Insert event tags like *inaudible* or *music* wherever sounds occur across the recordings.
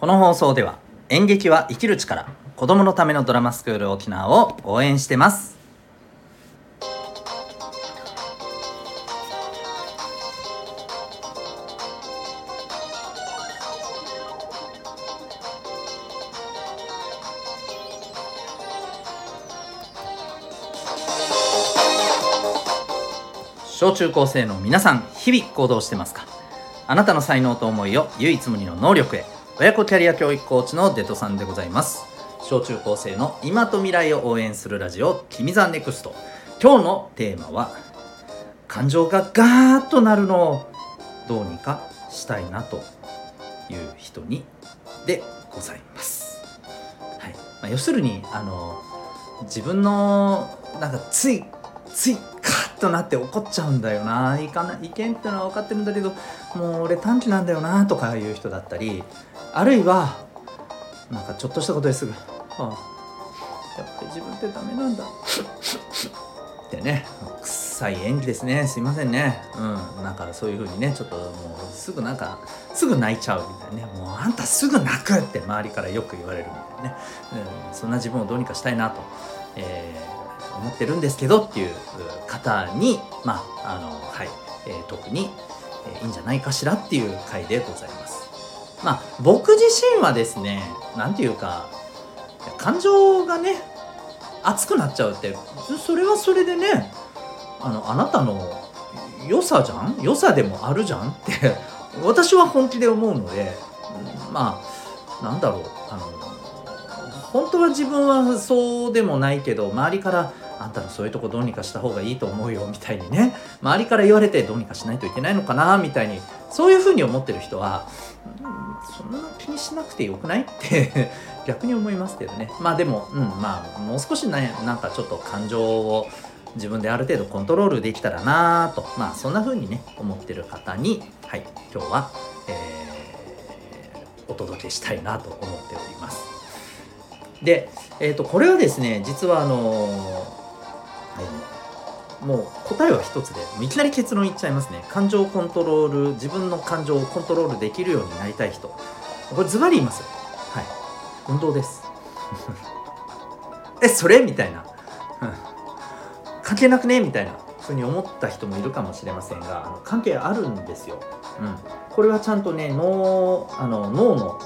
この放送では演劇は生きる力子供のためのドラマスクール沖縄を応援してます。小中高生の皆さん日々行動してますか？あなたの才能と思いを唯一無二の能力へ親子キャリア教育コーチのデトさんでございます。小中高生の今と未来を応援するラジオ「君 the NEXT。今日のテーマは感情がガーッとなるのをどうにかしたいなという人にでございます、はい。まあ、要するにあの自分のなんかついついとなって怒っちゃうんだよな。いかないけんってのは分かってるんだけどもう俺短期なんだよなとかいう人だったりあるいはなんかちょっとしたことですぐ「ああやっぱり自分ってダメなんだ」ってね臭い演技ですね。すいませんね。うんなんかそういう風にねちょっともうすぐなんかすぐ泣いちゃうみたいなね。もうあんたすぐ泣くって周りからよく言われるみたいなね、うん、そんな自分をどうにかしたいなと、えー思ってるんですけどっていう方にまああのはい、えー特に、えーいいんじゃないかしらっていう回でございます。まあ僕自身はですねなんていうか感情がね熱くなっちゃうってそれはそれでねあのあなたの良さじゃん？良さでもあるじゃん？って私は本気で思うのでうんまあなんだろうあの本当は自分はそうでもないけど周りからあんたのそういうとこどうにかした方がいいと思うよみたいにね。周りから言われてどうにかしないといけないのかなみたいにそういうふうに思ってる人は、そんな気にしなくてよくないって *laughs* 逆に思いますけどね。まあでも、うん、まあもう少しねなんかちょっと感情を自分である程度コントロールできたらなと。まあそんな風にね思ってる方にはい今日は、えーお届けしたいなと思っております。で、えー、とこれはですね実はあのーもう答えは一つでいきなり結論言っちゃいますね。感情コントロール自分の感情をコントロールできるようになりたい人。これズバリ言います。はい。運動です。*laughs* えそれ？みたいな、*laughs* 関係なくね？みたいな。ふうに思った人もいるかもしれませんがあの関係あるんですよ、うん、これはちゃんとね脳あの脳の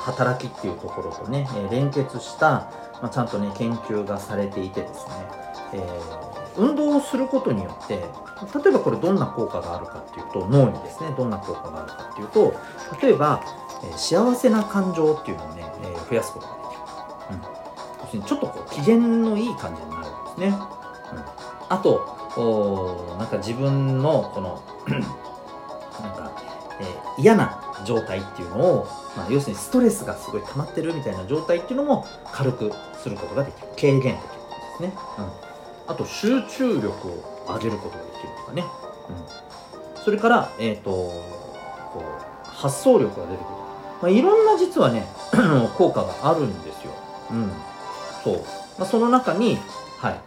働きっていうところとね、えー連結した、まあ、ちゃんとね研究がされていてですね、えー運動をすることによって例えばこれどんな効果があるかっていうと脳にですねどんな効果があるかっていうと例えば、えー幸せな感情っていうのをね、えー増やすことができる、うん、要するにちょっとこう機嫌のいい感じになるんですね、うん、あとおなんか自分のこの *clears throat* なんか、えー嫌な状態っていうのを、まあ、要するにストレスがすごい溜まってるみたいな状態っていうのも軽くすることができる。軽減できるんですね、うん、あと集中力を上げることができるとかね、うん、それから、えっとこう発想力が出てくる、まあ、いろんな実はね *clears throat* 効果があるんですよ、うん、そう、まあ、その中に、はい。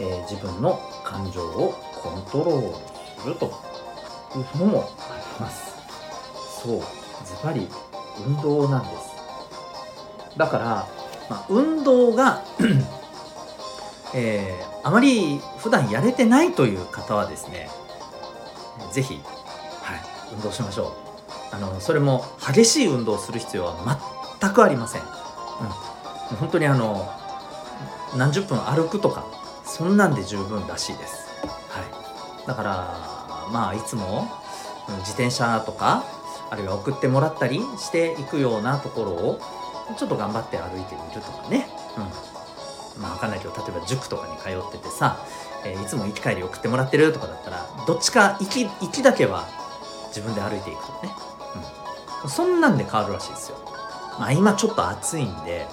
えー自分の感情をコントロールするというのもあります。そう。ズバリ運動なんです。だから、まあ、運動が *clears throat* えーあまり普段やれてないという方はですねぜひ、はい、運動しましょう。あのそれも激しい運動をする必要は全くありません、うん、本当にあの何十分歩くとかそんなんで十分らしいです、はい、だからまあいつも自転車とかあるいは送ってもらったりしていくようなところをちょっと頑張って歩いてみるとかね、うん、まあ分かんないけど例えば塾とかに通っててさ、えーいつも行き帰り送ってもらってるとかだったらどっちか行き行きだけは自分で歩いていくとかね、うん、そんなんで変わるらしいですよ。まあ今ちょっと暑いんで、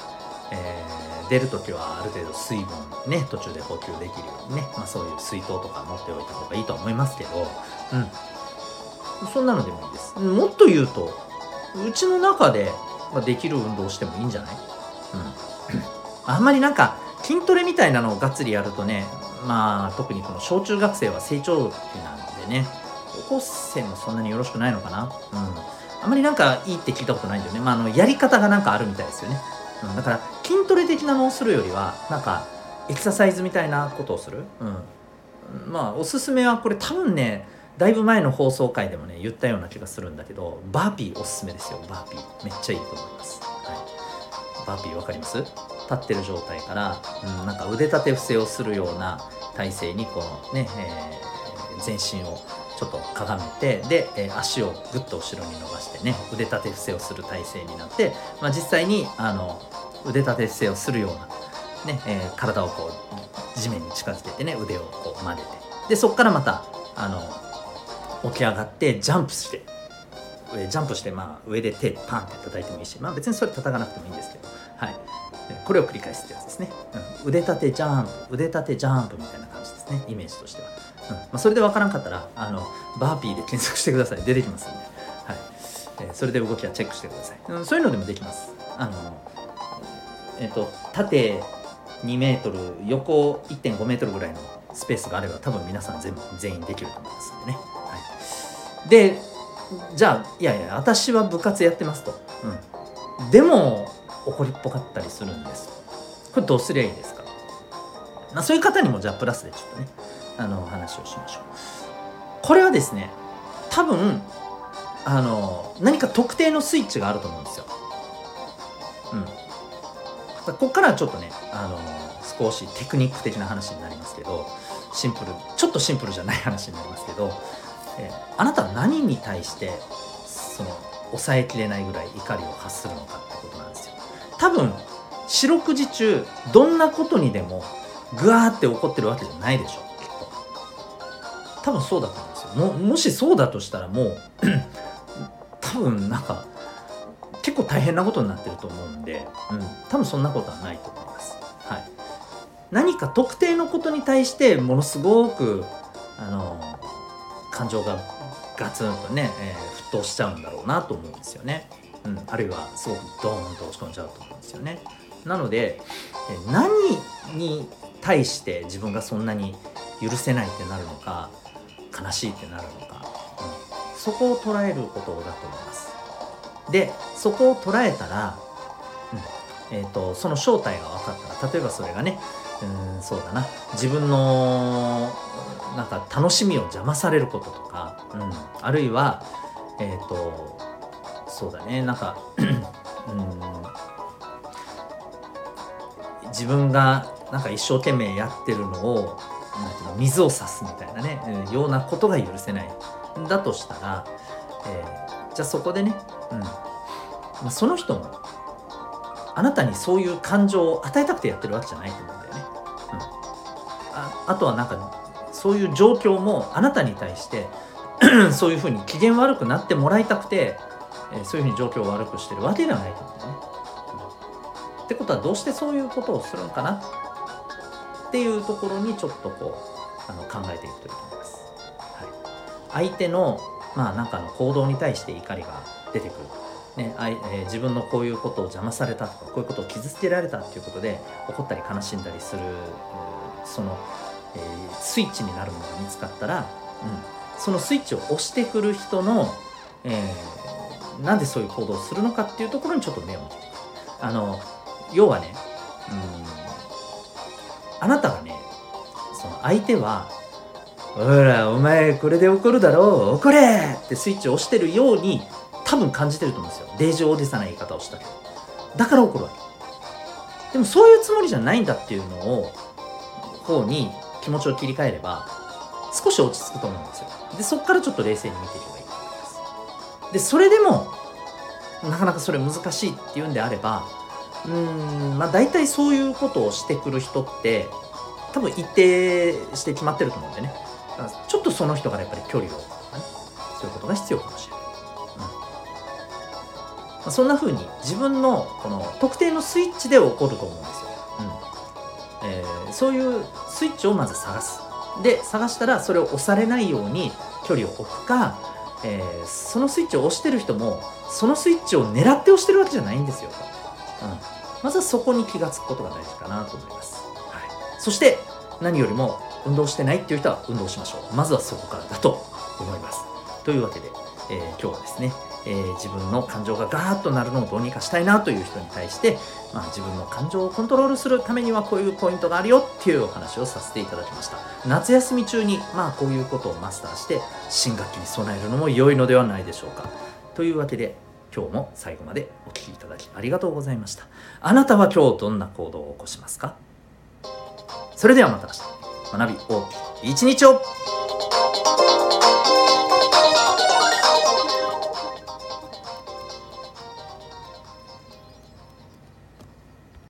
えー出る時はある程度水分ね途中で補給できるようにね、まあ、そういう水筒とか持っておいた方がいいと思いますけどうん。そんなのでもいいです。もっと言うとうちの中でまできる運動をしてもいいんじゃない？うん。あんまりなんか筋トレみたいなのをがっつりやるとねまあ特にこの小中学生は成長期なんでね高校生もそんなによろしくないのかな？うん。あんまりなんかいいって聞いたことないんだよね、まあ、あのやり方がなんかあるみたいですよね、うん、だから筋トレ的なのをするよりはなんかエクササイズみたいなことをする、うん、まあおすすめはこれ多分ねだいぶ前の放送回でもね言ったような気がするんだけどバーピーおすすめですよ。バーピー。めっちゃいいと思います、はい、バーピー分かります？立ってる状態から、うん、なんか腕立て伏せをするような体勢にこのね、えー、全身をちょっとかがめてで、えー、足をぐっと後ろに伸ばしてね腕立て伏せをする体勢になって、まあ、実際にあの腕立て伏せをするような、ねえー、体をこう地面に近づけてね腕をこう曲げて。でそこからまたあの起き上がってジャンプして上ジャンプして、まあ、上で手パンって叩いてもいいし、まあ、別にそれ叩かなくてもいいんですけど、はい、これを繰り返すってやつですね、うん、腕立てジャンプ腕立てジャンプみたいな感じですね。イメージとしては。うん。まあ、それで分からんかったらあのバーピーで検索してください。出てきますんで、はい。えー、それで動きはチェックしてください、うん、そういうのでもできます。あのえっ、ー、と縦2メートル横1.5メートルぐらいのスペースがあれば多分皆さん全部全員できると思いますんでね、でじゃあいやいや私は部活やってますと、うん、でも怒りっぽかったりするんです。これどうすりゃいいですか、まあ、そういう方にもじゃあプラスでちょっとねあの話をしましょう。これはですね多分あの何か特定のスイッチがあると思うんですよ。うん。ここからはちょっとねあの少しテクニック的な話になりますけどシンプルちょっとシンプルじゃない話になりますけど、えあなたは何に対してその抑えきれないぐらい怒りを発するのかってことなんですよ。多分四六時中どんなことにでもグワーって怒ってるわけじゃないでしょ多分そうだと思うんですよ。ももしそうだとしたらもう *clears throat* 多分なんか結構大変なことになってると思うんで、うん、多分そんなことはないと思います。はい、何か特定のことに対してものすごくあの感情がガツンとね、えー、沸騰しちゃうんだろうなと思うんですよね。うん、あるいはすごくドーンと落ち込んじゃうと思うんですよね。なので、え何に対して自分がそんなに許せないってなるのか悲しいってなるのか、うん、そこを捉えることだと思いますでそこを捉えたら、うんえーと、その正体が分かったら例えばそれがねうんそうだな。自分のなんか楽しみを邪魔されることとか、うん、あるいはえっ、ー、とそうだね。なんか *clears throat* うん。自分がなんか一生懸命やってるのをなんていうの水を差すみたいなね、うん、ようなことが許せない。だとしたら、えー、じゃあそこでね、うん。まあ、その人もあなたにそういう感情を与えたくてやってるわけじゃないと思うんだ。あとはなんかそういう状況もあなたに対して *clears throat* そういうふうに機嫌悪くなってもらいたくて、えー、そういうふうに状況を悪くしてるわけではないと思うね。ってことはどうしてそういうことをするのかなっていうところにちょっとこうあの考えていくといいと思います。はい、相手のまあなんかの行動に対して怒りが出てくる。ねあいえー、自分のこういうことを邪魔されたとかこういうことを傷つけられたっていうことで怒ったり悲しんだりする、その、えー、スイッチになるものが見つかったら、うん、そのスイッチを押してくる人の、えー、なんでそういう行動をするのかっていうところにちょっと目を向けてあの要はね、うんあなたがねその相手は「ほらお前これで怒るだろう？怒れ!」ってスイッチを押してるように多分感じてると思うんですよ。デージオーディサな言い方をしたけど。だから怒るわけ。でもそういうつもりじゃないんだっていうのを方に気持ちを切り替えれば少し落ち着くと思うんですよ。でそこからちょっと冷静に見ていけばいいと思います。でそれでもなかなかそれ難しいっていうんであればうーんまあ大体そういうことをしてくる人って多分一定して決まってると思うんでね。ちょっとその人からやっぱり距離を置くとかねそういうことが必要かもしれない、うん。ま、そんな風に自分のこの特定のスイッチで起こると思うんですよ、えー、そういうスイッチをまず探す。で探したらそれを押されないように距離を置くか、えー、そのスイッチを押してる人もそのスイッチを狙って押してるわけじゃないんですよ、うん。まずはそこに気がつくことが大事かなと思います、はい、そして何よりも運動してないっていう人は運動しましょう。まずはそこからだと思います。というわけで、えー、今日はですね、えー、自分の感情がガーッとなるのをどうにかしたいなという人に対して、まあ、自分の感情をコントロールするためにはこういうポイントがあるよっていうお話をさせていただきました。夏休み中にまあこういうことをマスターして新学期に備えるのも良いのではないでしょうか。というわけで今日も最後までお聴きいただきありがとうございました。あなたは今日どんな行動を起こしますか？それではまた明日。学び大きい一日を。